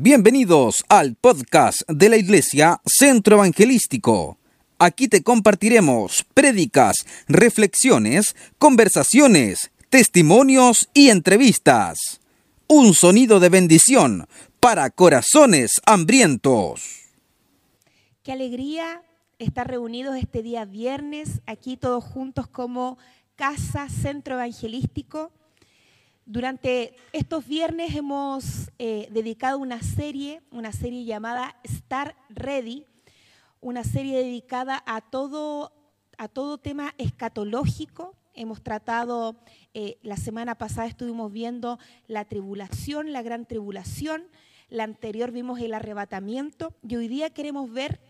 Bienvenidos al podcast de la Iglesia Centro Evangelístico. Aquí te compartiremos prédicas, reflexiones, conversaciones, testimonios y entrevistas. Un sonido de bendición para corazones hambrientos. Qué alegría estar reunidos este día viernes, aquí todos juntos como Casa Centro Evangelístico. Durante estos viernes hemos eh, dedicado una serie, una serie llamada Star Ready, una serie dedicada a todo, a todo tema escatológico. Hemos tratado, eh, la semana pasada estuvimos viendo la tribulación, la gran tribulación, la anterior vimos el arrebatamiento y hoy día queremos ver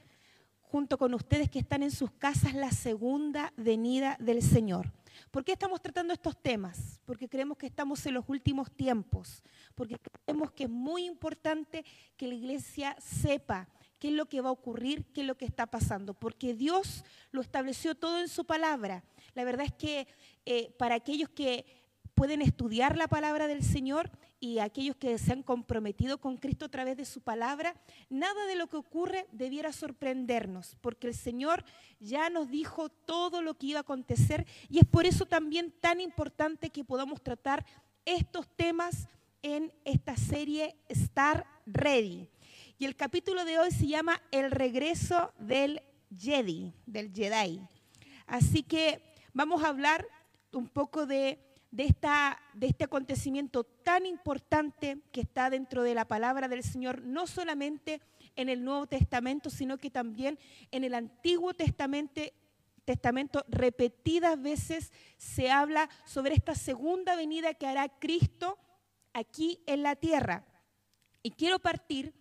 junto con ustedes que están en sus casas la segunda venida del Señor. ¿Por qué estamos tratando estos temas? Porque creemos que estamos en los últimos tiempos, porque creemos que es muy importante que la iglesia sepa qué es lo que va a ocurrir, qué es lo que está pasando, porque Dios lo estableció todo en su palabra. La verdad es que eh, para aquellos que pueden estudiar la palabra del Señor y aquellos que se han comprometido con Cristo a través de su palabra, nada de lo que ocurre debiera sorprendernos, porque el Señor ya nos dijo todo lo que iba a acontecer y es por eso también tan importante que podamos tratar estos temas en esta serie Star Ready. Y el capítulo de hoy se llama El regreso del Jedi, del Jedi. Así que vamos a hablar un poco de de, esta, de este acontecimiento tan importante que está dentro de la palabra del Señor, no solamente en el Nuevo Testamento, sino que también en el Antiguo Testamento, Testamento repetidas veces se habla sobre esta segunda venida que hará Cristo aquí en la tierra. Y quiero partir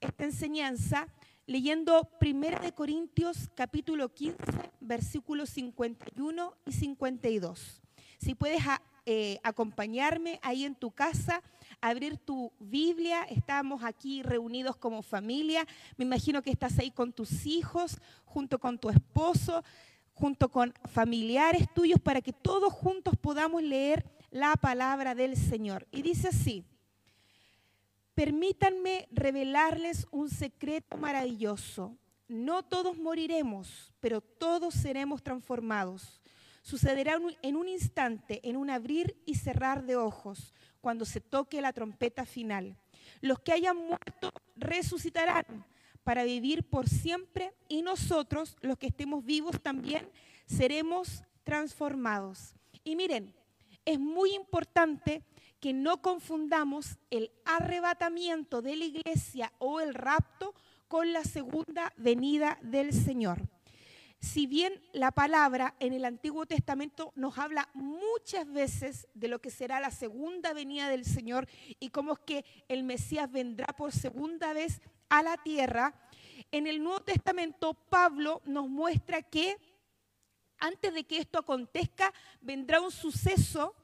esta enseñanza leyendo 1 Corintios capítulo 15, versículos 51 y 52. Si puedes eh, acompañarme ahí en tu casa, abrir tu Biblia. Estamos aquí reunidos como familia. Me imagino que estás ahí con tus hijos, junto con tu esposo, junto con familiares tuyos, para que todos juntos podamos leer la palabra del Señor. Y dice así, permítanme revelarles un secreto maravilloso. No todos moriremos, pero todos seremos transformados Sucederá en un instante, en un abrir y cerrar de ojos, cuando se toque la trompeta final. Los que hayan muerto resucitarán para vivir por siempre y nosotros, los que estemos vivos también, seremos transformados. Y miren, es muy importante que no confundamos el arrebatamiento de la iglesia o el rapto con la segunda venida del Señor si bien la palabra en el Antiguo Testamento nos habla muchas veces de lo que será la segunda venida del Señor y cómo es que el Mesías vendrá por segunda vez a la tierra, en el Nuevo Testamento Pablo nos muestra que antes de que esto acontezca vendrá un suceso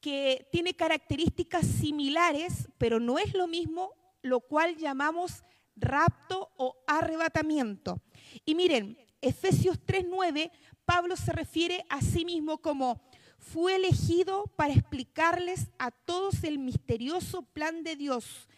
que tiene características similares, pero no es lo mismo, lo cual llamamos rapto o arrebatamiento. Y miren, Efesios 3:9, Pablo se refiere a sí mismo como fue elegido para explicarles a todos el misterioso plan de Dios,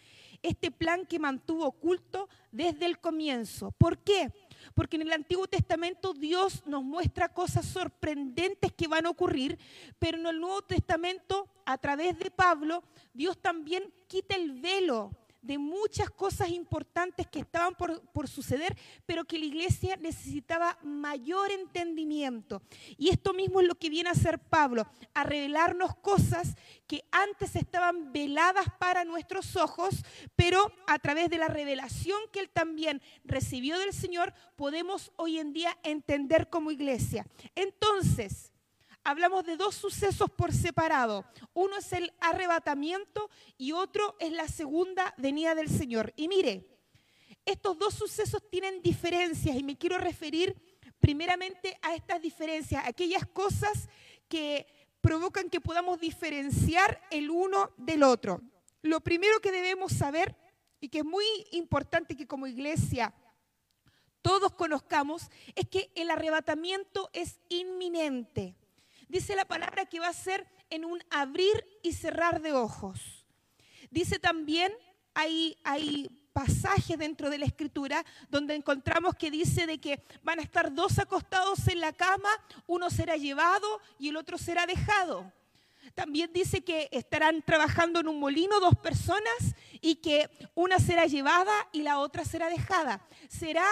este plan que mantuvo oculto desde el comienzo. ¿Por qué? Porque en el Antiguo Testamento Dios nos muestra cosas sorprendentes que van a ocurrir, pero en el Nuevo Testamento, a través de Pablo, Dios también quita el velo de muchas cosas importantes que estaban por, suceder, pero que la iglesia necesitaba mayor entendimiento. Y esto mismo es lo que viene a hacer Pablo, a revelarnos cosas que antes estaban veladas para nuestros ojos, pero a través de la revelación que él también recibió del Señor, podemos hoy en día entender como iglesia. Entonces, hablamos de dos sucesos por separado. Uno es el arrebatamiento y otro es la segunda venida del Señor. Y mire, estos dos sucesos tienen diferencias y me quiero referir primeramente a estas diferencias, aquellas cosas que provocan que podamos diferenciar el uno del otro. Lo primero que debemos saber y que es muy importante que como iglesia todos conozcamos es que el arrebatamiento es inminente. Dice la palabra que va a ser en un abrir y cerrar de ojos. Dice también hay, hay pasajes dentro de la escritura donde encontramos que dice de que van a estar dos acostados en la cama, uno será llevado y el otro será dejado. También dice que estarán trabajando en un molino dos personas y que una será llevada y la otra será dejada. Será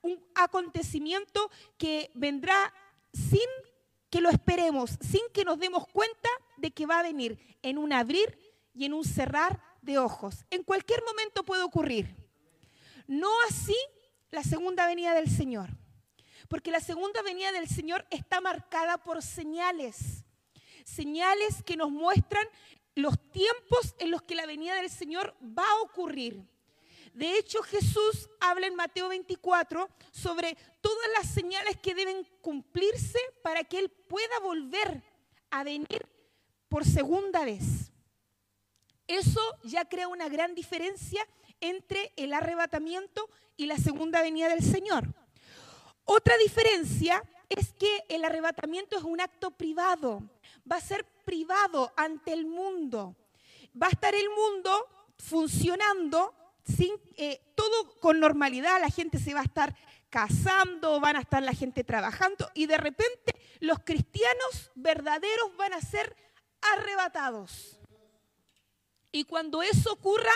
un acontecimiento que vendrá sin que lo esperemos, sin que nos demos cuenta de que va a venir en un abrir y en un cerrar de ojos. En cualquier momento puede ocurrir. No así la segunda venida del Señor. Porque la segunda venida del Señor está marcada por señales. Señales que nos muestran los tiempos en los que la venida del Señor va a ocurrir. De hecho, Jesús habla en Mateo 24 sobre todas las señales que deben cumplirse para que Él pueda volver a venir por segunda vez. Eso ya crea una gran diferencia entre el arrebatamiento y la segunda venida del Señor. Otra diferencia es que el arrebatamiento es un acto privado, va a ser privado ante el mundo. Va a estar el mundo funcionando eh, todo con normalidad, la gente se va a estar casando, van a estar la gente trabajando y de repente los cristianos verdaderos van a ser arrebatados. Y cuando eso ocurra,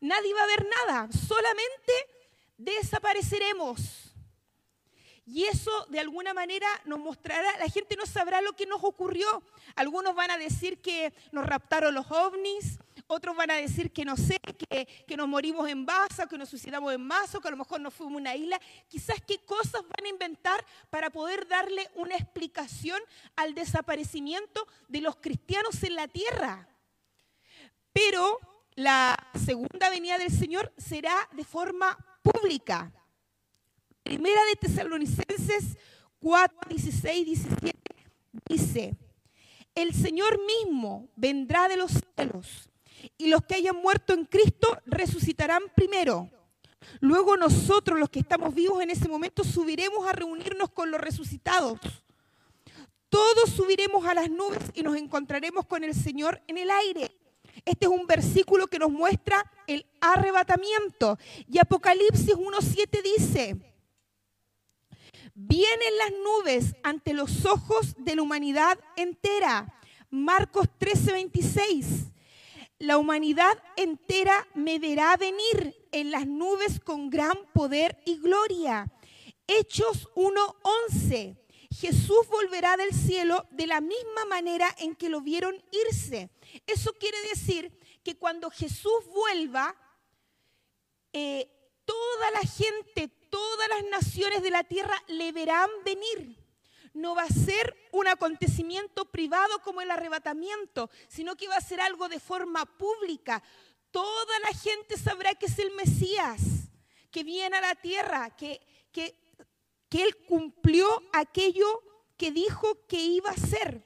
nadie va a ver nada, solamente desapareceremos. Y eso de alguna manera nos mostrará, la gente no sabrá lo que nos ocurrió. Algunos van a decir que nos raptaron los ovnis, otros van a decir que no sé, que, nos morimos en masa, que nos suicidamos en masa, que a lo mejor nos fuimos a una isla. Quizás qué cosas van a inventar para poder darle una explicación al desaparecimiento de los cristianos en la tierra. Pero la segunda venida del Señor será de forma pública. Primera de Tesalonicenses 4, 16, 17 dice, el Señor mismo vendrá de los cielos y los que hayan muerto en Cristo resucitarán primero. Luego nosotros, los que estamos vivos en ese momento, subiremos a reunirnos con los resucitados. Todos subiremos a las nubes y nos encontraremos con el Señor en el aire. Este es un versículo que nos muestra el arrebatamiento. Y Apocalipsis 1.7 dice, vienen las nubes ante los ojos de la humanidad entera. Marcos 13.26, la humanidad entera me verá venir en las nubes con gran poder y gloria. Hechos 1.11. Jesús volverá del cielo de la misma manera en que lo vieron irse. Eso quiere decir que cuando Jesús vuelva, eh, toda la gente, todas las naciones de la tierra le verán venir. No va a ser un acontecimiento privado como el arrebatamiento, sino que va a ser algo de forma pública. Toda la gente sabrá que es el Mesías, que viene a la tierra, que, que que Él cumplió aquello que dijo que iba a ser.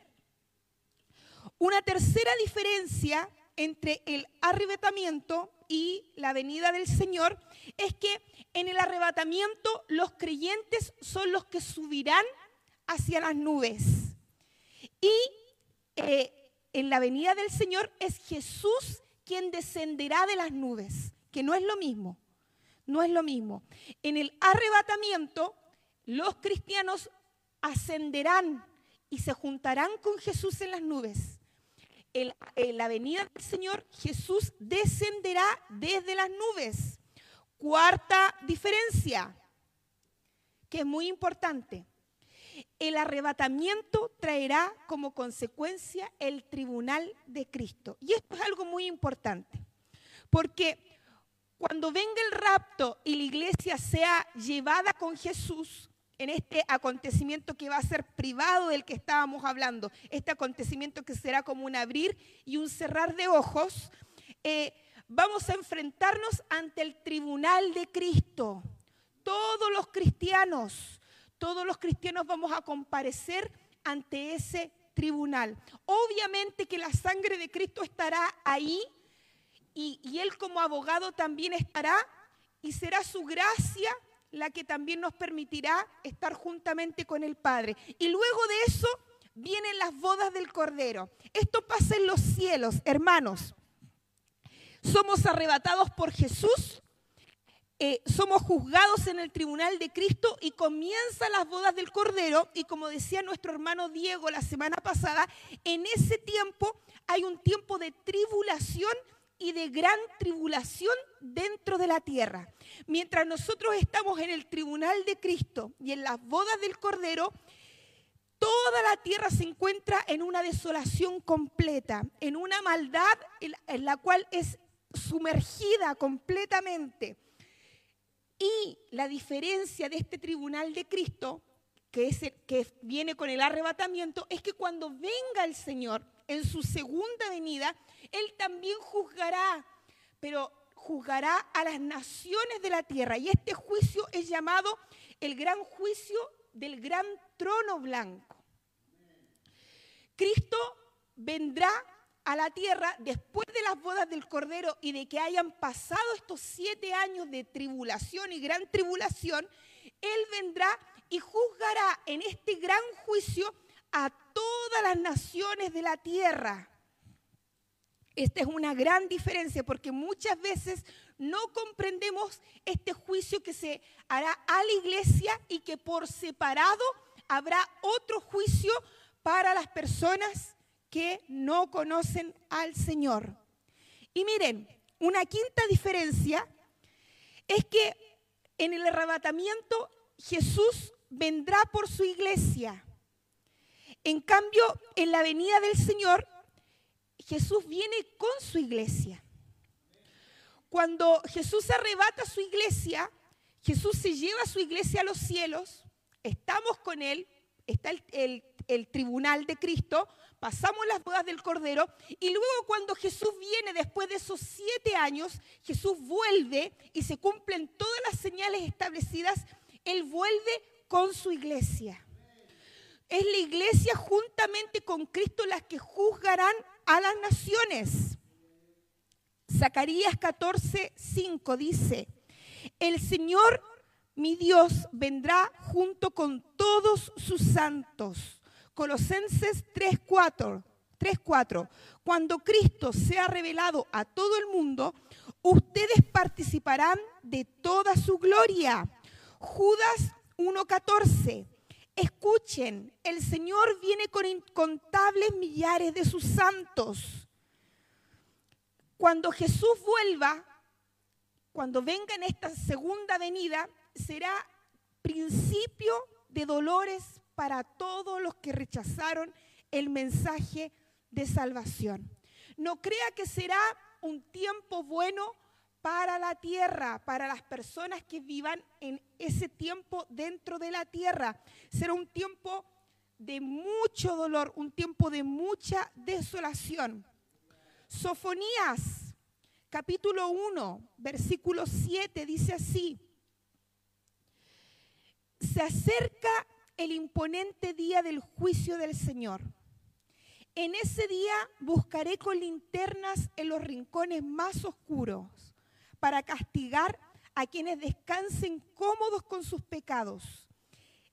Una tercera diferencia entre el arrebatamiento y la venida del Señor es que en el arrebatamiento los creyentes son los que subirán hacia las nubes. Y eh, en la venida del Señor es Jesús quien descenderá de las nubes, que no es lo mismo, no es lo mismo. En el arrebatamiento los cristianos ascenderán y se juntarán con Jesús en las nubes. En, la venida del Señor, Jesús descenderá desde las nubes. Cuarta diferencia, que es muy importante. El arrebatamiento traerá como consecuencia el tribunal de Cristo. Y esto es algo muy importante, porque cuando venga el rapto y la iglesia sea llevada con Jesús, en este acontecimiento que va a ser privado del que estábamos hablando, este acontecimiento que será como un abrir y un cerrar de ojos, eh, vamos a enfrentarnos ante el tribunal de Cristo. Todos los cristianos, todos los cristianos vamos a comparecer ante ese tribunal. Obviamente que la sangre de Cristo estará ahí y, Él como abogado también estará y será su gracia la que también nos permitirá estar juntamente con el Padre. Y luego de eso vienen las bodas del Cordero. Esto pasa en los cielos, hermanos. somos arrebatados por Jesús, eh, somos juzgados en el tribunal de Cristo y comienzan las bodas del Cordero. Y como decía nuestro hermano Diego la semana pasada, en ese tiempo hay un tiempo de tribulación y de gran tribulación dentro de la tierra. Mientras nosotros estamos en el tribunal de Cristo y en las bodas del Cordero, toda la tierra se encuentra en una desolación completa, en una maldad en la cual es sumergida completamente. Y la diferencia de este tribunal de Cristo, que, es que viene con el arrebatamiento, es que cuando venga el Señor en su segunda venida, Él también juzgará, pero juzgará a las naciones de la tierra. Y este juicio es llamado el gran juicio del gran trono blanco. Cristo vendrá a la tierra después de las bodas del Cordero y de que hayan pasado estos siete años de tribulación y gran tribulación, Él vendrá y juzgará en este gran juicio a todas las naciones de la tierra. Esta es una gran diferencia porque muchas veces no comprendemos este juicio que se hará a la iglesia y que por separado habrá otro juicio para las personas que no conocen al Señor. Y miren, una quinta diferencia es que en el arrebatamiento Jesús vendrá por su iglesia. En cambio, en la venida del Señor, Jesús viene con su iglesia. Cuando Jesús arrebata su iglesia, Jesús se lleva a su iglesia a los cielos, estamos con Él, está el, el tribunal de Cristo, pasamos las bodas del Cordero y luego cuando Jesús viene después de esos siete años, Jesús vuelve y se cumplen todas las señales establecidas, Él vuelve con su iglesia. Es la iglesia juntamente con Cristo las que juzgarán a las naciones. Zacarías 14, 5 dice, el Señor mi Dios vendrá junto con todos sus santos Colosenses 3:4. 3:4. Cuando Cristo sea revelado a todo el mundo, ustedes participarán de toda su gloria. Judas 1:14. Escuchen, el Señor viene con incontables millares de sus santos. Cuando Jesús vuelva, cuando venga en esta segunda venida, será principio de dolores para todos los que rechazaron el mensaje de salvación. No crea que será un tiempo bueno para la tierra, para las personas que vivan en ese tiempo dentro de la tierra. Será un tiempo de mucho dolor, un tiempo de mucha desolación. Sofonías, capítulo 1, versículo 7, dice así. Se acerca el imponente día del juicio del Señor. En ese día buscaré con linternas en los rincones más oscuros para castigar a quienes descansen cómodos con sus pecados.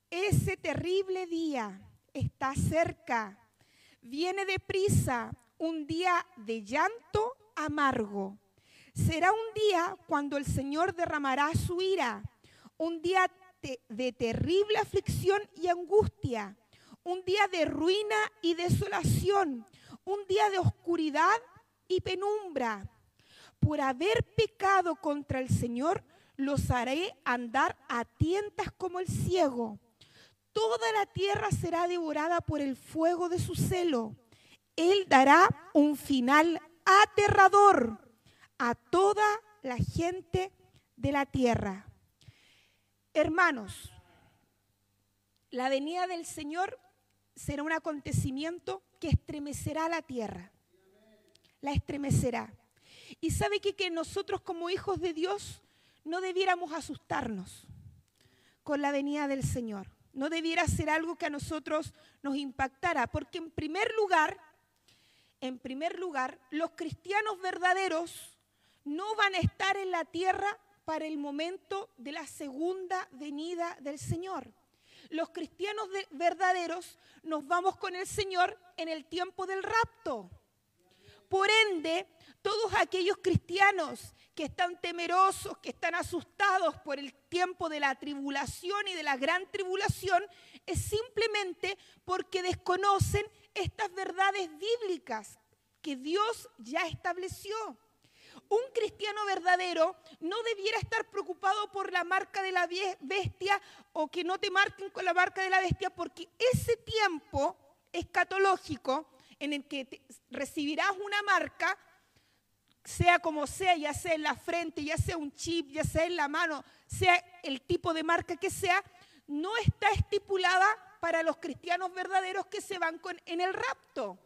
Ese terrible día está cerca. Viene deprisa un día de llanto amargo. Será un día cuando el Señor derramará su ira, un día de terrible aflicción y angustia, un día de ruina y desolación, un día de oscuridad y penumbra. Por haber pecado contra el Señor, los haré andar a tientas como el ciego. Toda la tierra será devorada por el fuego de su celo. Él dará un final aterrador a toda la gente de la tierra. Hermanos, la venida del Señor será un acontecimiento que estremecerá la tierra. La estremecerá. Y sabe que, que nosotros como hijos de Dios no debiéramos asustarnos con la venida del Señor. No debiera ser algo que a nosotros nos impactara, porque en primer lugar, en primer lugar, los cristianos verdaderos no van a estar en la tierra para el momento de la segunda venida del Señor. Los cristianos verdaderos nos vamos con el Señor en el tiempo del rapto. Por ende, todos aquellos cristianos que están temerosos, que están asustados por el tiempo de la tribulación y de la gran tribulación, es simplemente porque desconocen estas verdades bíblicas que Dios ya estableció. Un cristiano verdadero no debiera estar preocupado por la marca de la bestia o que no te marquen con la marca de la bestia, porque ese tiempo escatológico en el que recibirás una marca, sea como sea, ya sea en la frente, ya sea un chip, ya sea en la mano, sea el tipo de marca que sea, no está estipulada para los cristianos verdaderos que se van con, en el rapto.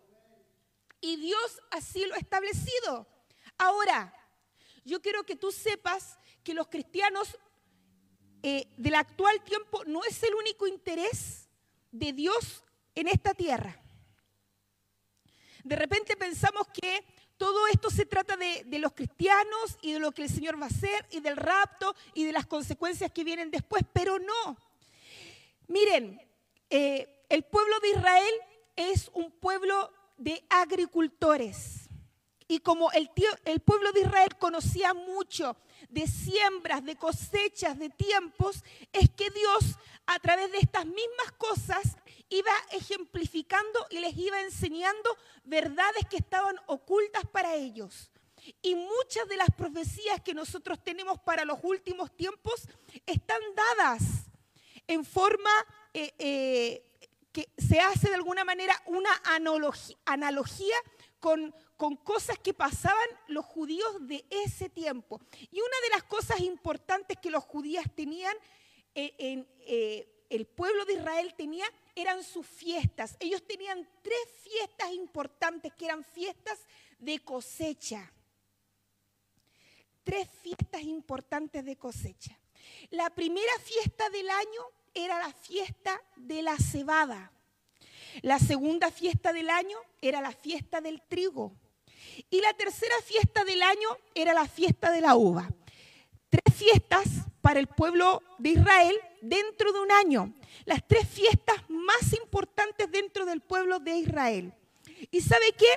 Y Dios así lo ha establecido. Ahora, yo quiero que tú sepas que los cristianos eh, del actual tiempo no es el único interés de Dios en esta tierra. De repente pensamos que todo esto se trata de, los cristianos y de lo que el Señor va a hacer y del rapto y de las consecuencias que vienen después, pero no. Miren, eh, el pueblo de Israel es un pueblo de agricultores. Y como el, pueblo de Israel conocía mucho de siembras, de cosechas, de tiempos, es que Dios a través de estas mismas cosas iba ejemplificando y les iba enseñando verdades que estaban ocultas para ellos. Y muchas de las profecías que nosotros tenemos para los últimos tiempos están dadas en forma eh, eh, que se hace de alguna manera una analogía, con, con, cosas que pasaban los judíos de ese tiempo. Y una de las cosas importantes que los judíos tenían, eh, en, el pueblo de Israel tenía, eran sus fiestas. Ellos tenían tres fiestas importantes que eran fiestas de cosecha. Tres fiestas importantes de cosecha. La primera fiesta del año era la fiesta de la cebada. La segunda fiesta del año era la fiesta del trigo. Y la tercera fiesta del año era la fiesta de la uva. Tres fiestas para el pueblo de Israel dentro de un año. Las tres fiestas más importantes dentro del pueblo de Israel. ¿Y sabe qué?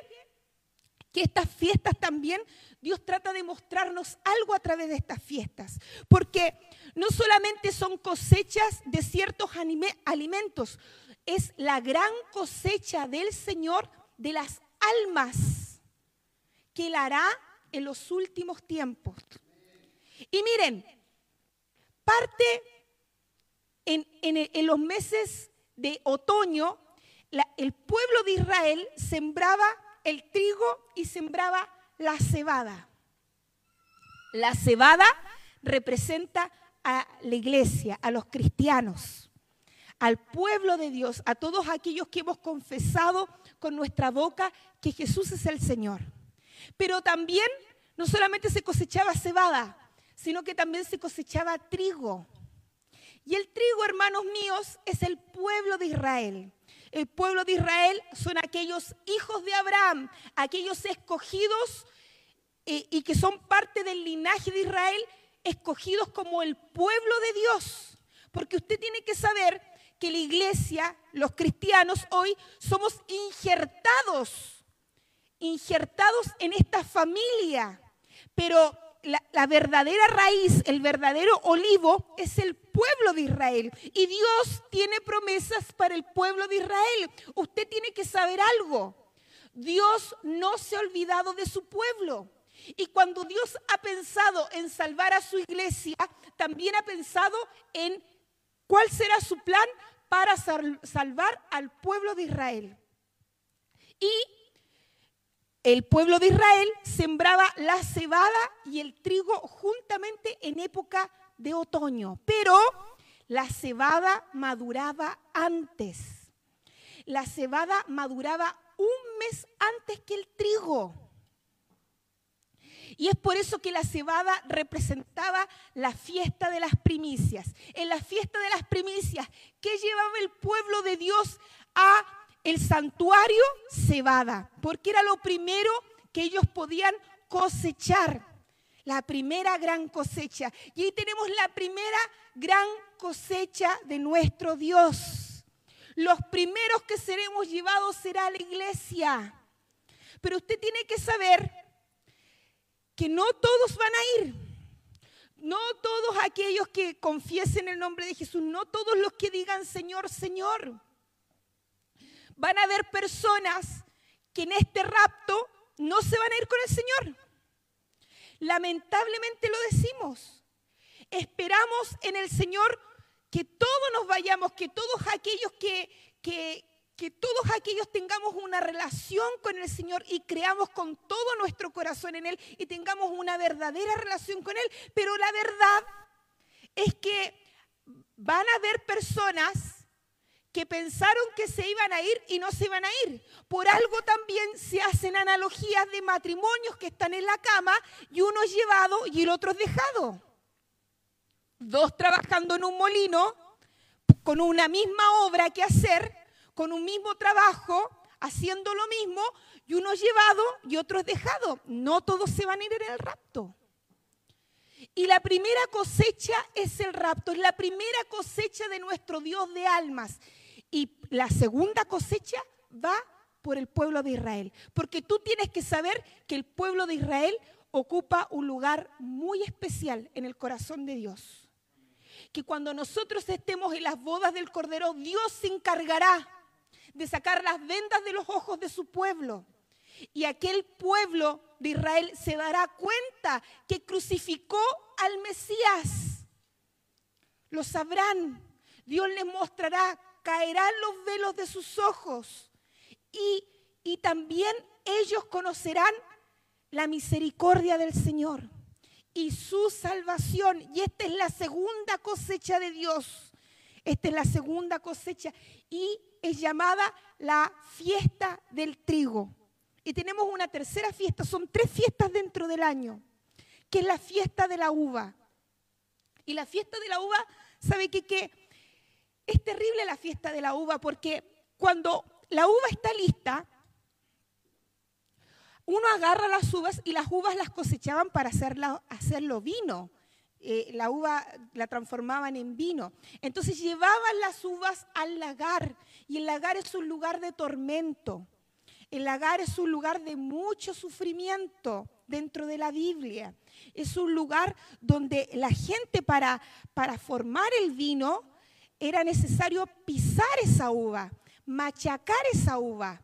Que estas fiestas también Dios trata de mostrarnos algo a través de estas fiestas. Porque no solamente son cosechas de ciertos alimentos, es la gran cosecha del Señor de las almas que Él hará en los últimos tiempos. Y miren, parte en, los meses de otoño, el pueblo de Israel sembraba el trigo y sembraba la cebada. La cebada representa a la iglesia, a los cristianos, al pueblo de Dios, a todos aquellos que hemos confesado con nuestra boca que Jesús es el Señor. Pero también no solamente se cosechaba cebada, sino que también se cosechaba trigo. Y el trigo, hermanos míos, es el pueblo de Israel. El pueblo de Israel son aquellos hijos de Abraham, aquellos escogidos eh, y que son parte del linaje de Israel, escogidos como el pueblo de Dios. Porque usted tiene que saber que la iglesia, los cristianos hoy, somos injertados, injertados en esta familia. Pero la, verdadera raíz, el verdadero olivo es el pueblo de Israel. Y Dios tiene promesas para el pueblo de Israel. Usted tiene que saber algo. Dios no se ha olvidado de su pueblo. Y cuando Dios ha pensado en salvar a su iglesia, también ha pensado en cuál será su plan para salvar al pueblo de Israel. Y el pueblo de Israel sembraba la cebada y el trigo juntamente en época de otoño, pero la cebada maduraba antes. La cebada maduraba un mes antes que el trigo. Y es por eso que la cebada representaba la fiesta de las primicias. En la fiesta de las primicias, ¿qué llevaba el pueblo de Dios a el santuario cebada, porque era lo primero que ellos podían cosechar, la primera gran cosecha. Y ahí tenemos la primera gran cosecha de nuestro Dios. Los primeros que seremos llevados será la iglesia. Pero usted tiene que saber que no todos van a ir. No todos aquellos que confiesen el nombre de Jesús, no todos los que digan Señor, Señor. Van a haber personas que en este rapto no se van a ir con el Señor. Lamentablemente lo decimos. Esperamos en el Señor que todos nos vayamos, que todos aquellos que, que, que todos aquellos tengamos una relación con el Señor y creamos con todo nuestro corazón en Él y tengamos una verdadera relación con Él. Pero la verdad es que van a haber personas que pensaron que se iban a ir y no se iban a ir. Por algo también se hacen analogías de matrimonios que están en la cama y uno es llevado y el otro es dejado. Dos trabajando en un molino con una misma obra que hacer, con un mismo trabajo, haciendo lo mismo, y uno es llevado y otro es dejado. No todos se van a ir en el rapto. Y la primera cosecha es el rapto, es la primera cosecha de nuestro Dios de almas. Y la segunda cosecha va por el pueblo de Israel. Porque tú tienes que saber que el pueblo de Israel ocupa un lugar muy especial en el corazón de Dios. Que cuando nosotros estemos en las bodas del Cordero, Dios se encargará de sacar las vendas de los ojos de su pueblo. Y aquel pueblo de Israel se dará cuenta que crucificó al Mesías. Lo sabrán. Dios les mostrará, caerán los velos de sus ojos. Y, y también ellos conocerán la misericordia del Señor y su salvación. Y esta es la segunda cosecha de Dios. Esta es la segunda cosecha. Y es llamada la fiesta del trigo. Y tenemos una tercera fiesta, son tres fiestas dentro del año, que es la fiesta de la uva. Y la fiesta de la uva, ¿sabe qué? Que es terrible la fiesta de la uva porque cuando la uva está lista, uno agarra las uvas y las uvas las cosechaban para hacerlo vino. Eh, la uva la transformaban en vino. Entonces llevaban las uvas al lagar y el lagar es un lugar de tormento. El lagar es un lugar de mucho sufrimiento dentro de la Biblia. Es un lugar donde la gente para, para formar el vino era necesario pisar esa uva, machacar esa uva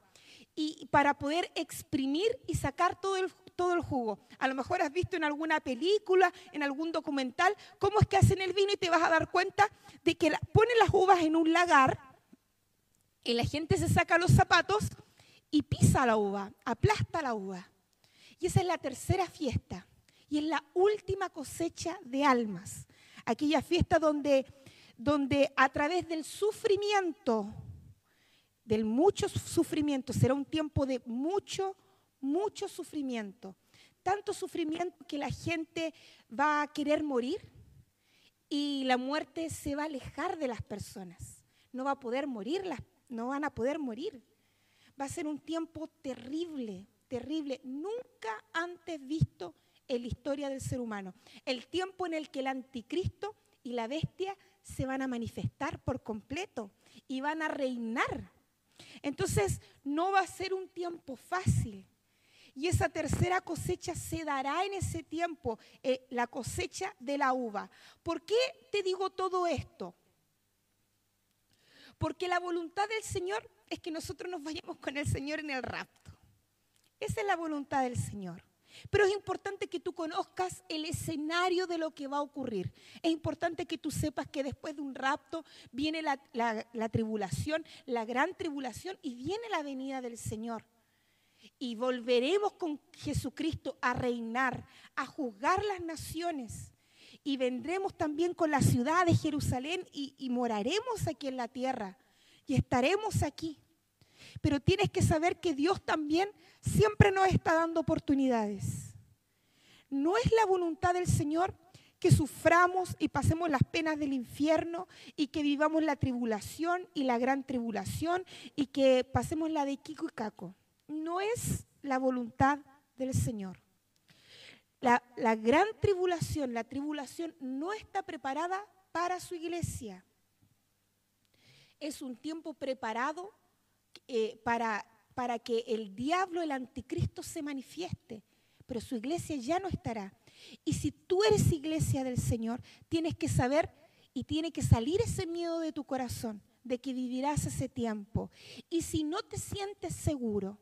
y para poder exprimir y sacar todo el, todo el jugo. A lo mejor has visto en alguna película, en algún documental, cómo es que hacen el vino y te vas a dar cuenta de que ponen las uvas en un lagar y la gente se saca los zapatos y pisa la uva, aplasta la uva. Y esa es la tercera fiesta y es la última cosecha de almas. Aquella fiesta donde, donde a través del sufrimiento, del mucho sufrimiento, será un tiempo de mucho, mucho sufrimiento. Tanto sufrimiento que la gente va a querer morir y la muerte se va a alejar de las personas. No va a poder morir, no van a poder morir. Va a ser un tiempo terrible, terrible, nunca antes visto en la historia del ser humano. El tiempo en el que el anticristo y la bestia se van a manifestar por completo y van a reinar. Entonces, no va a ser un tiempo fácil. Y esa tercera cosecha se dará en ese tiempo, eh, la cosecha de la uva. ¿Por qué te digo todo esto? Porque la voluntad del Señor es que nosotros nos vayamos con el Señor en el rapto. Esa es la voluntad del Señor. Pero es importante que tú conozcas el escenario de lo que va a ocurrir. Es importante que tú sepas que después de un rapto viene la, la tribulación, la gran tribulación, y viene la venida del Señor y volveremos con Jesucristo a reinar, a juzgar las naciones. Y vendremos también con la ciudad de Jerusalén y, moraremos aquí en la tierra. Y estaremos aquí. Pero tienes que saber que Dios también siempre nos está dando oportunidades. No es la voluntad del Señor que suframos y pasemos las penas del infierno y que vivamos la tribulación y la gran tribulación y que pasemos la de Kiko y Caco no es la voluntad del Señor. La, gran tribulación, la tribulación no está preparada para su iglesia. Es un tiempo preparado eh, para, para que el diablo, el anticristo, se manifieste, pero su iglesia ya no estará. Y si tú eres iglesia del Señor, tienes que saber y tiene que salir ese miedo de tu corazón de que vivirás ese tiempo. Y si no te sientes seguro,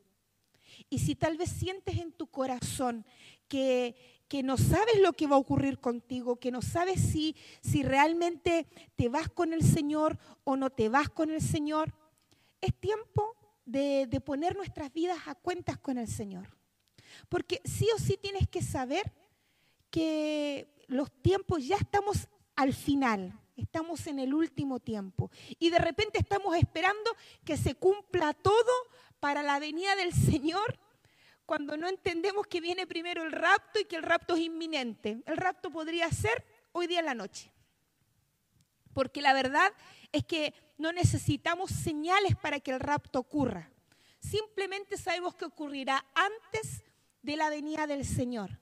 y si tal vez sientes en tu corazón que, que no sabes lo que va a ocurrir contigo, que no sabes si, si realmente te vas con el Señor o no te vas con el Señor, es tiempo de, de poner nuestras vidas a cuentas con el Señor. Porque sí o sí tienes que saber que los tiempos ya estamos al final, estamos en el último tiempo. Y de repente estamos esperando que se cumpla todo para la venida del Señor cuando no entendemos que viene primero el rapto y que el rapto es inminente. El rapto podría ser hoy día en la noche. Porque la verdad es que no necesitamos señales para que el rapto ocurra. Simplemente sabemos que ocurrirá antes de la venida del Señor.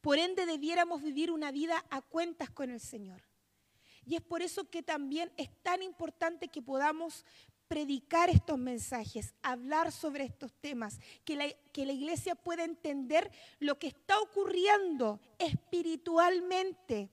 Por ende, debiéramos vivir una vida a cuentas con el Señor. Y es por eso que también es tan importante que podamos predicar estos mensajes, hablar sobre estos temas, que la, que la iglesia pueda entender lo que está ocurriendo espiritualmente.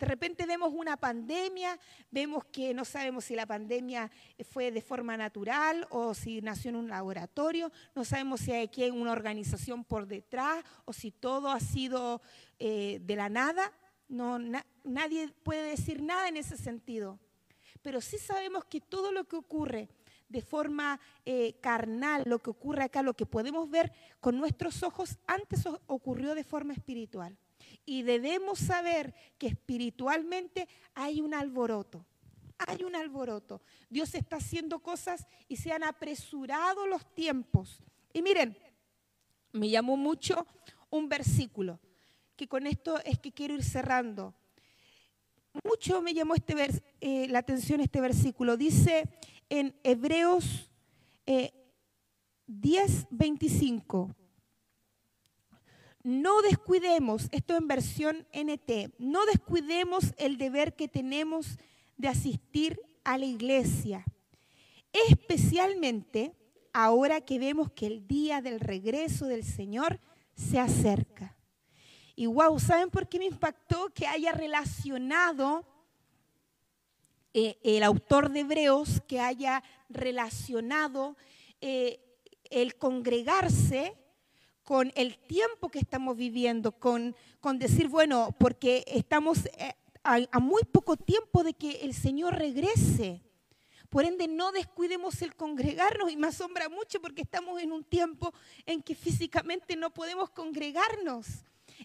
De repente vemos una pandemia, vemos que no sabemos si la pandemia fue de forma natural o si nació en un laboratorio, no sabemos si hay aquí una organización por detrás o si todo ha sido eh, de la nada. No, nadie puede decir nada en ese sentido. Pero sí sabemos que todo lo que ocurre de forma eh, carnal, lo que ocurre acá, lo que podemos ver con nuestros ojos, antes ocurrió de forma espiritual. Y debemos saber que espiritualmente hay un alboroto. Hay un alboroto. Dios está haciendo cosas y se han apresurado los tiempos. Y miren, me llamó mucho un versículo, que con esto es que quiero ir cerrando mucho me llamó este eh, la atención este versículo. Dice en Hebreos 10, eh, 25. No descuidemos, esto en versión NT, no descuidemos el deber que tenemos de asistir a la iglesia, especialmente ahora que vemos que el día del regreso del Señor se acerca. Y wow, ¿saben por qué me impactó que haya relacionado eh, el autor de Hebreos, que haya relacionado eh, el congregarse con el tiempo que estamos viviendo, con, con decir, bueno, porque estamos eh, a muy poco tiempo de que el Señor regrese. Por ende, no descuidemos el congregarnos y me asombra mucho porque estamos en un tiempo en que físicamente no podemos congregarnos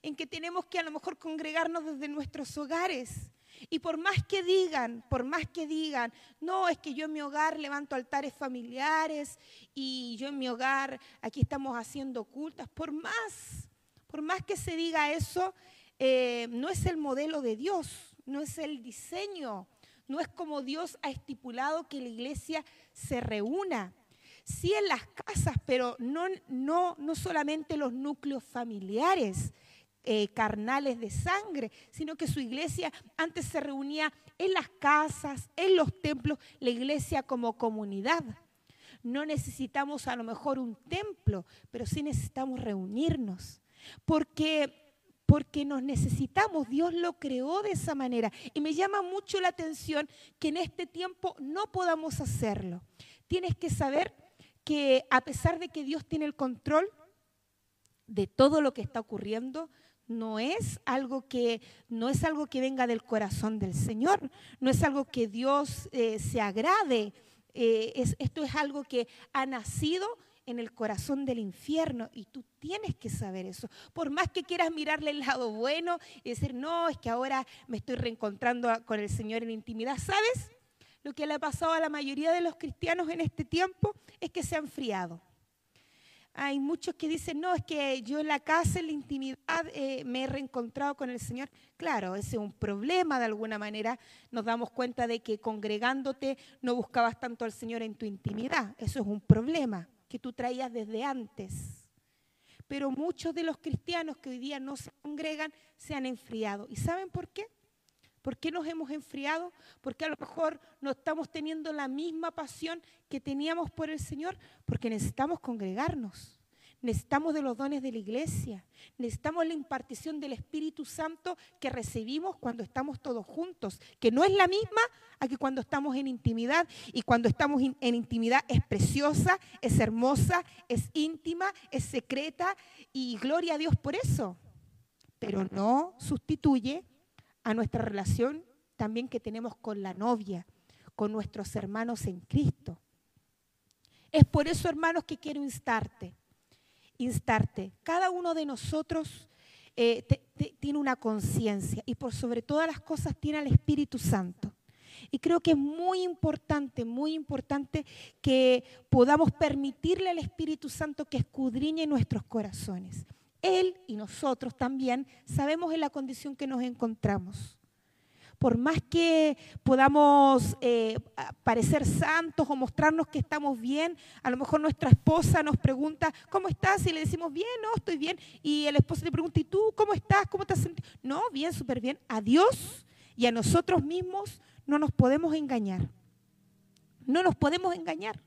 en que tenemos que a lo mejor congregarnos desde nuestros hogares. Y por más que digan, por más que digan, no, es que yo en mi hogar levanto altares familiares y yo en mi hogar aquí estamos haciendo cultas, por más, por más que se diga eso, eh, no es el modelo de Dios, no es el diseño, no es como Dios ha estipulado que la iglesia se reúna. Sí en las casas, pero no, no, no solamente los núcleos familiares, eh, carnales de sangre, sino que su iglesia antes se reunía en las casas, en los templos, la iglesia como comunidad. No necesitamos a lo mejor un templo, pero sí necesitamos reunirnos, porque porque nos necesitamos, Dios lo creó de esa manera. Y me llama mucho la atención que en este tiempo no podamos hacerlo. Tienes que saber que a pesar de que Dios tiene el control de todo lo que está ocurriendo, no es algo que no es algo que venga del corazón del Señor, no es algo que Dios eh, se agrade. Eh, esto es algo que ha nacido en el corazón del infierno y tú tienes que saber eso. Por más que quieras mirarle el lado bueno y decir, no, es que ahora me estoy reencontrando con el Señor en intimidad, ¿sabes? Lo que le ha pasado a la mayoría de los cristianos en este tiempo es que se han enfriado. Hay muchos que dicen, no, es que yo en la casa, en la intimidad, eh, me he reencontrado con el Señor. Claro, ese es un problema de alguna manera. Nos damos cuenta de que congregándote no buscabas tanto al Señor en tu intimidad. Eso es un problema que tú traías desde antes. Pero muchos de los cristianos que hoy día no se congregan se han enfriado. ¿Y saben por qué? ¿Por qué nos hemos enfriado? Porque a lo mejor no estamos teniendo la misma pasión que teníamos por el Señor, porque necesitamos congregarnos. necesitamos de los dones de la iglesia, necesitamos la impartición del Espíritu Santo que recibimos cuando estamos todos juntos, que no es la misma a que cuando estamos en intimidad. Y cuando estamos en intimidad es preciosa, es hermosa, es íntima, es secreta y gloria a Dios por eso. Pero no sustituye a nuestra relación también que tenemos con la novia, con nuestros hermanos en Cristo. Es por eso, hermanos, que quiero instarte, instarte. Cada uno de nosotros eh, tiene una conciencia y por sobre todas las cosas tiene al Espíritu Santo. Y creo que es muy importante, muy importante que podamos permitirle al Espíritu Santo que escudriñe nuestros corazones. Él y nosotros también sabemos en la condición que nos encontramos por más que podamos eh, parecer santos o mostrarnos que estamos bien, a lo mejor nuestra esposa nos pregunta, ¿cómo estás? Y le decimos, bien, no, estoy bien. Y el esposo le pregunta, ¿y tú cómo estás? ¿Cómo te has sentido? No, bien, súper bien. A Dios y a nosotros mismos no nos podemos engañar. No nos podemos engañar.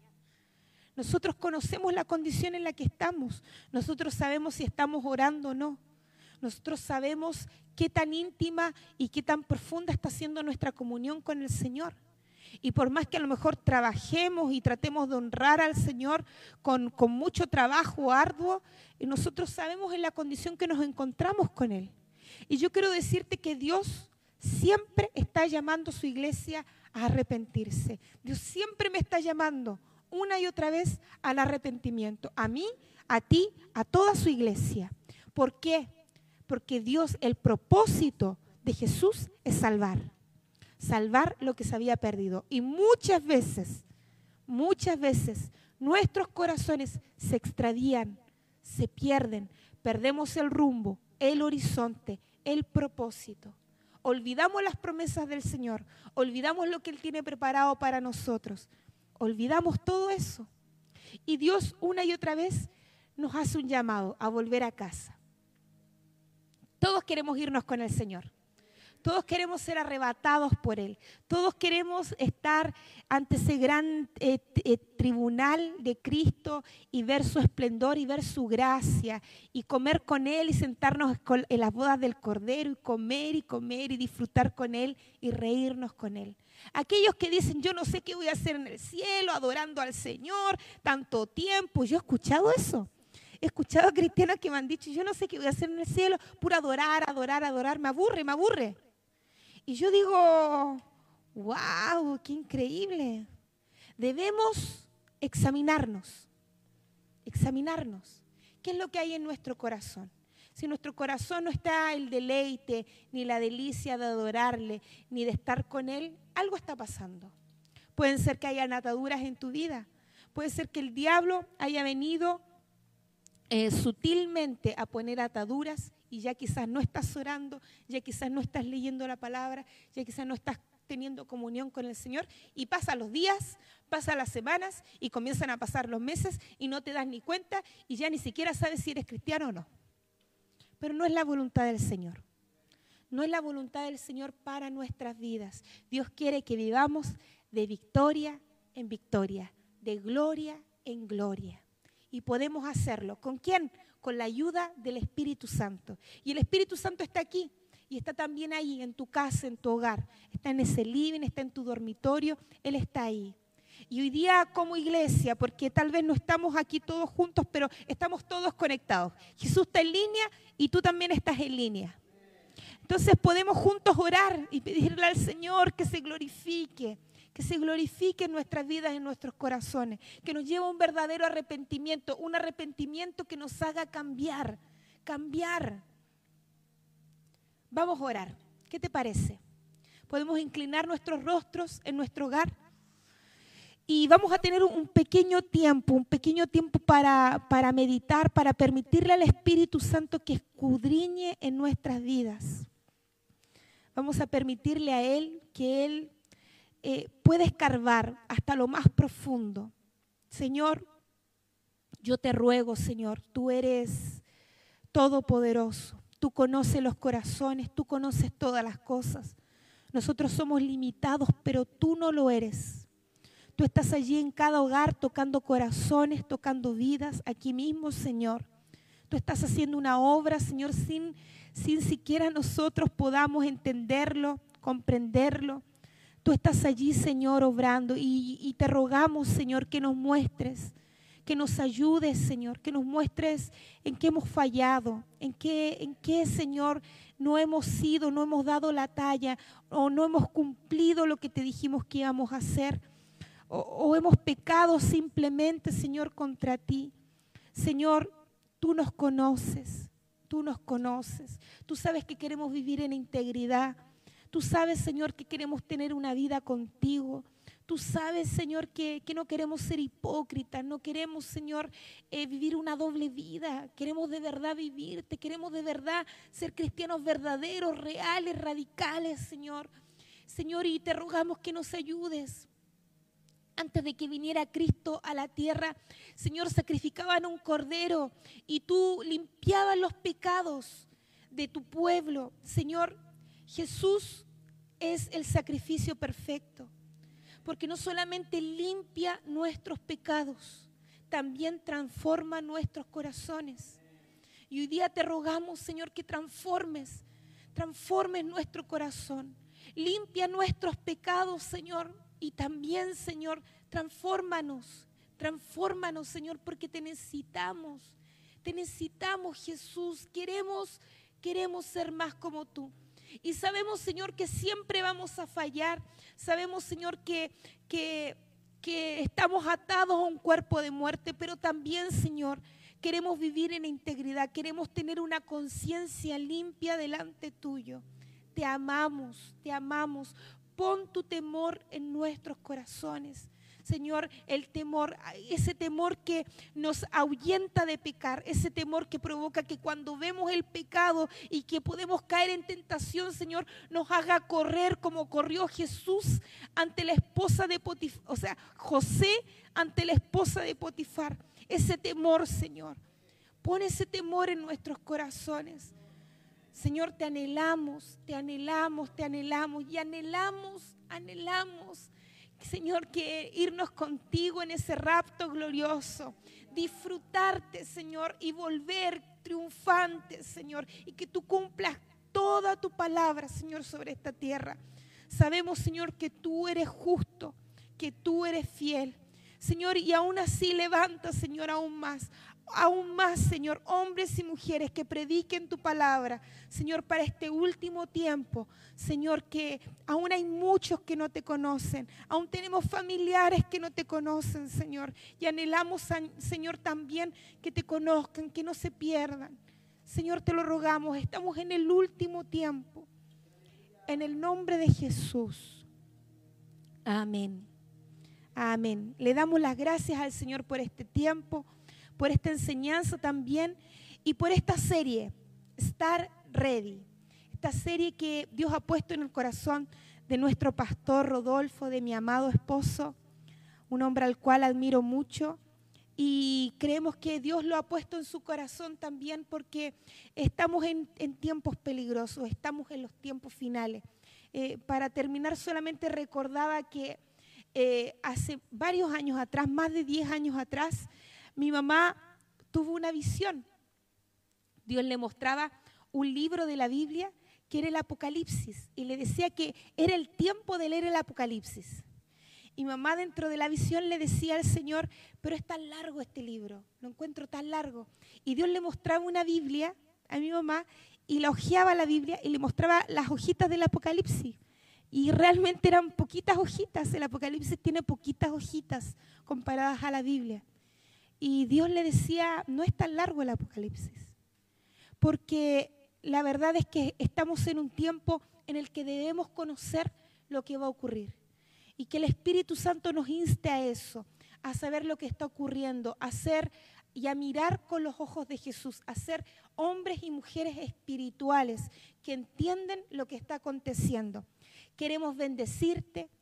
Nosotros conocemos la condición en la que estamos. Nosotros sabemos si estamos orando o no. Nosotros sabemos qué tan íntima y qué tan profunda está siendo nuestra comunión con el Señor. Y por más que a lo mejor trabajemos y tratemos de honrar al Señor con, mucho trabajo arduo, nosotros sabemos en la condición que nos encontramos con Él. Y yo quiero decirte que Dios siempre está llamando a su iglesia a arrepentirse. Dios siempre me está llamando una y otra vez al arrepentimiento. A mí, a ti, a toda su iglesia. ¿Por qué? porque Dios, el propósito de Jesús es salvar, salvar lo que se había perdido. Y muchas veces, muchas veces nuestros corazones se extradían, se pierden, perdemos el rumbo, el horizonte, el propósito. Olvidamos las promesas del Señor, olvidamos lo que Él tiene preparado para nosotros, olvidamos todo eso. Y Dios una y otra vez nos hace un llamado a volver a casa. Todos queremos irnos con el Señor. Todos queremos ser arrebatados por Él. Todos queremos estar ante ese gran eh, eh, tribunal de Cristo y ver su esplendor y ver su gracia y comer con Él y sentarnos en las bodas del Cordero y comer y comer y disfrutar con Él y reírnos con Él. Aquellos que dicen, yo no sé qué voy a hacer en el cielo, adorando al Señor tanto tiempo. Yo he escuchado eso. He escuchado a cristianos que me han dicho, yo no sé qué voy a hacer en el cielo, puro adorar, adorar, adorar, me aburre, me aburre. Y yo digo, wow, qué increíble. Debemos examinarnos, examinarnos. ¿Qué es lo que hay en nuestro corazón? Si nuestro corazón no está el deleite, ni la delicia de adorarle, ni de estar con Él, algo está pasando. Pueden ser que haya ataduras en tu vida. Puede ser que el diablo haya venido eh, sutilmente a poner ataduras y ya quizás no estás orando, ya quizás no estás leyendo la palabra, ya quizás no estás teniendo comunión con el Señor y pasan los días, pasan las semanas y comienzan a pasar los meses y no te das ni cuenta y ya ni siquiera sabes si eres cristiano o no. Pero no es la voluntad del Señor. No es la voluntad del Señor para nuestras vidas. Dios quiere que vivamos de victoria en victoria, de gloria en gloria. Y podemos hacerlo. ¿Con quién? Con la ayuda del Espíritu Santo. Y el Espíritu Santo está aquí. Y está también ahí, en tu casa, en tu hogar. Está en ese living, está en tu dormitorio. Él está ahí. Y hoy día como iglesia, porque tal vez no estamos aquí todos juntos, pero estamos todos conectados. Jesús está en línea y tú también estás en línea. Entonces podemos juntos orar y pedirle al Señor que se glorifique, que se glorifique en nuestras vidas, en nuestros corazones, que nos lleve a un verdadero arrepentimiento, un arrepentimiento que nos haga cambiar, cambiar. Vamos a orar. ¿Qué te parece? Podemos inclinar nuestros rostros en nuestro hogar y vamos a tener un pequeño tiempo, un pequeño tiempo para, para meditar, para permitirle al Espíritu Santo que escudriñe en nuestras vidas. Vamos a permitirle a Él que Él eh, puede escarbar hasta lo más profundo. Señor, yo te ruego, Señor, tú eres todopoderoso, tú conoces los corazones, tú conoces todas las cosas. Nosotros somos limitados, pero tú no lo eres. Tú estás allí en cada hogar tocando corazones, tocando vidas, aquí mismo, Señor. Tú estás haciendo una obra, Señor, sin, sin siquiera nosotros podamos entenderlo, comprenderlo. Tú estás allí, Señor, obrando y, te rogamos, Señor, que nos muestres que nos ayudes, Señor, que nos muestres en qué hemos fallado, en qué, en qué, Señor, no hemos sido, no hemos dado la talla o no hemos cumplido lo que te dijimos que íbamos a hacer o, hemos pecado simplemente, Señor, contra ti. Señor, tú nos conoces, tú nos conoces, tú sabes que queremos vivir en integridad, tú sabes, Señor, que queremos tener una vida contigo. Tú sabes, Señor, que, que, no queremos ser hipócritas, no queremos, Señor, eh, vivir una doble vida. Queremos de verdad vivirte, queremos de verdad ser cristianos verdaderos, reales, radicales, Señor. Señor, y te rogamos que nos ayudes. Antes de que viniera Cristo a la tierra, Señor, sacrificaban un cordero y tú limpiabas los pecados de tu pueblo. Señor, Jesús es el sacrificio perfecto porque no solamente limpia nuestros pecados, también transforma nuestros corazones. Y hoy día te rogamos, Señor, que transformes, transformes nuestro corazón. Limpia nuestros pecados, Señor, y también, Señor, transfórmanos. Transfórmanos, Señor, porque te necesitamos. Te necesitamos, Jesús. Queremos queremos ser más como tú. Y sabemos, Señor, que siempre vamos a fallar. Sabemos, Señor, que, que, que estamos atados a un cuerpo de muerte, pero también, Señor, queremos vivir en integridad, queremos tener una conciencia limpia delante tuyo. Te amamos, te amamos. Pon tu temor en nuestros corazones. Señor, el temor, ese temor que nos ahuyenta de pecar, ese temor que provoca que cuando vemos el pecado y que podemos caer en tentación, Señor, nos haga correr como corrió Jesús ante la esposa de Potifar, o sea, José ante la esposa de Potifar. Ese temor, Señor. Pon ese temor en nuestros corazones. Señor, te anhelamos, te anhelamos, te anhelamos y anhelamos, anhelamos Señor, que irnos contigo en ese rapto glorioso, disfrutarte, Señor, y volver triunfantes, Señor, y que tú cumplas toda tu palabra, Señor, sobre esta tierra. Sabemos, Señor, que tú eres justo, que tú eres fiel. Señor, y aún así levanta, Señor, aún más aún más, Señor, hombres y mujeres que prediquen tu palabra, Señor, para este último tiempo. Señor, que aún hay muchos que no te conocen, aún tenemos familiares que no te conocen, Señor, y anhelamos, Señor, también que te conozcan, que no se pierdan. Señor, te lo rogamos, estamos en el último tiempo. En el nombre de Jesús. Amén. Amén. Le damos las gracias al Señor por este tiempo por esta enseñanza también y por esta serie, Estar Ready. Esta serie que Dios ha puesto en el corazón de nuestro pastor Rodolfo, de mi amado esposo, un hombre al cual admiro mucho. Y creemos que Dios lo ha puesto en su corazón también porque estamos en, tiempos peligrosos, estamos en los tiempos finales. Eh, para terminar, solamente recordaba que eh, hace varios años atrás, más de 10 años atrás, mi mamá tuvo una visión. Dios le mostraba un libro de la Biblia que era el Apocalipsis y le decía que era el tiempo de leer el Apocalipsis. Y mamá dentro de la visión le decía al Señor, pero es tan largo este libro, lo encuentro tan largo. Y Dios le mostraba una Biblia a mi mamá y la hojeaba la Biblia y le mostraba las hojitas del Apocalipsis. Y realmente eran poquitas hojitas, el Apocalipsis tiene poquitas hojitas comparadas a la Biblia. Y Dios le decía, no es tan largo el Apocalipsis, porque la verdad es que estamos en un tiempo en el que debemos conocer lo que va a ocurrir. Y que el Espíritu Santo nos inste a eso, a saber lo que está ocurriendo, a ser y a mirar con los ojos de Jesús, a ser hombres y mujeres espirituales que entienden lo que está aconteciendo. Queremos bendecirte,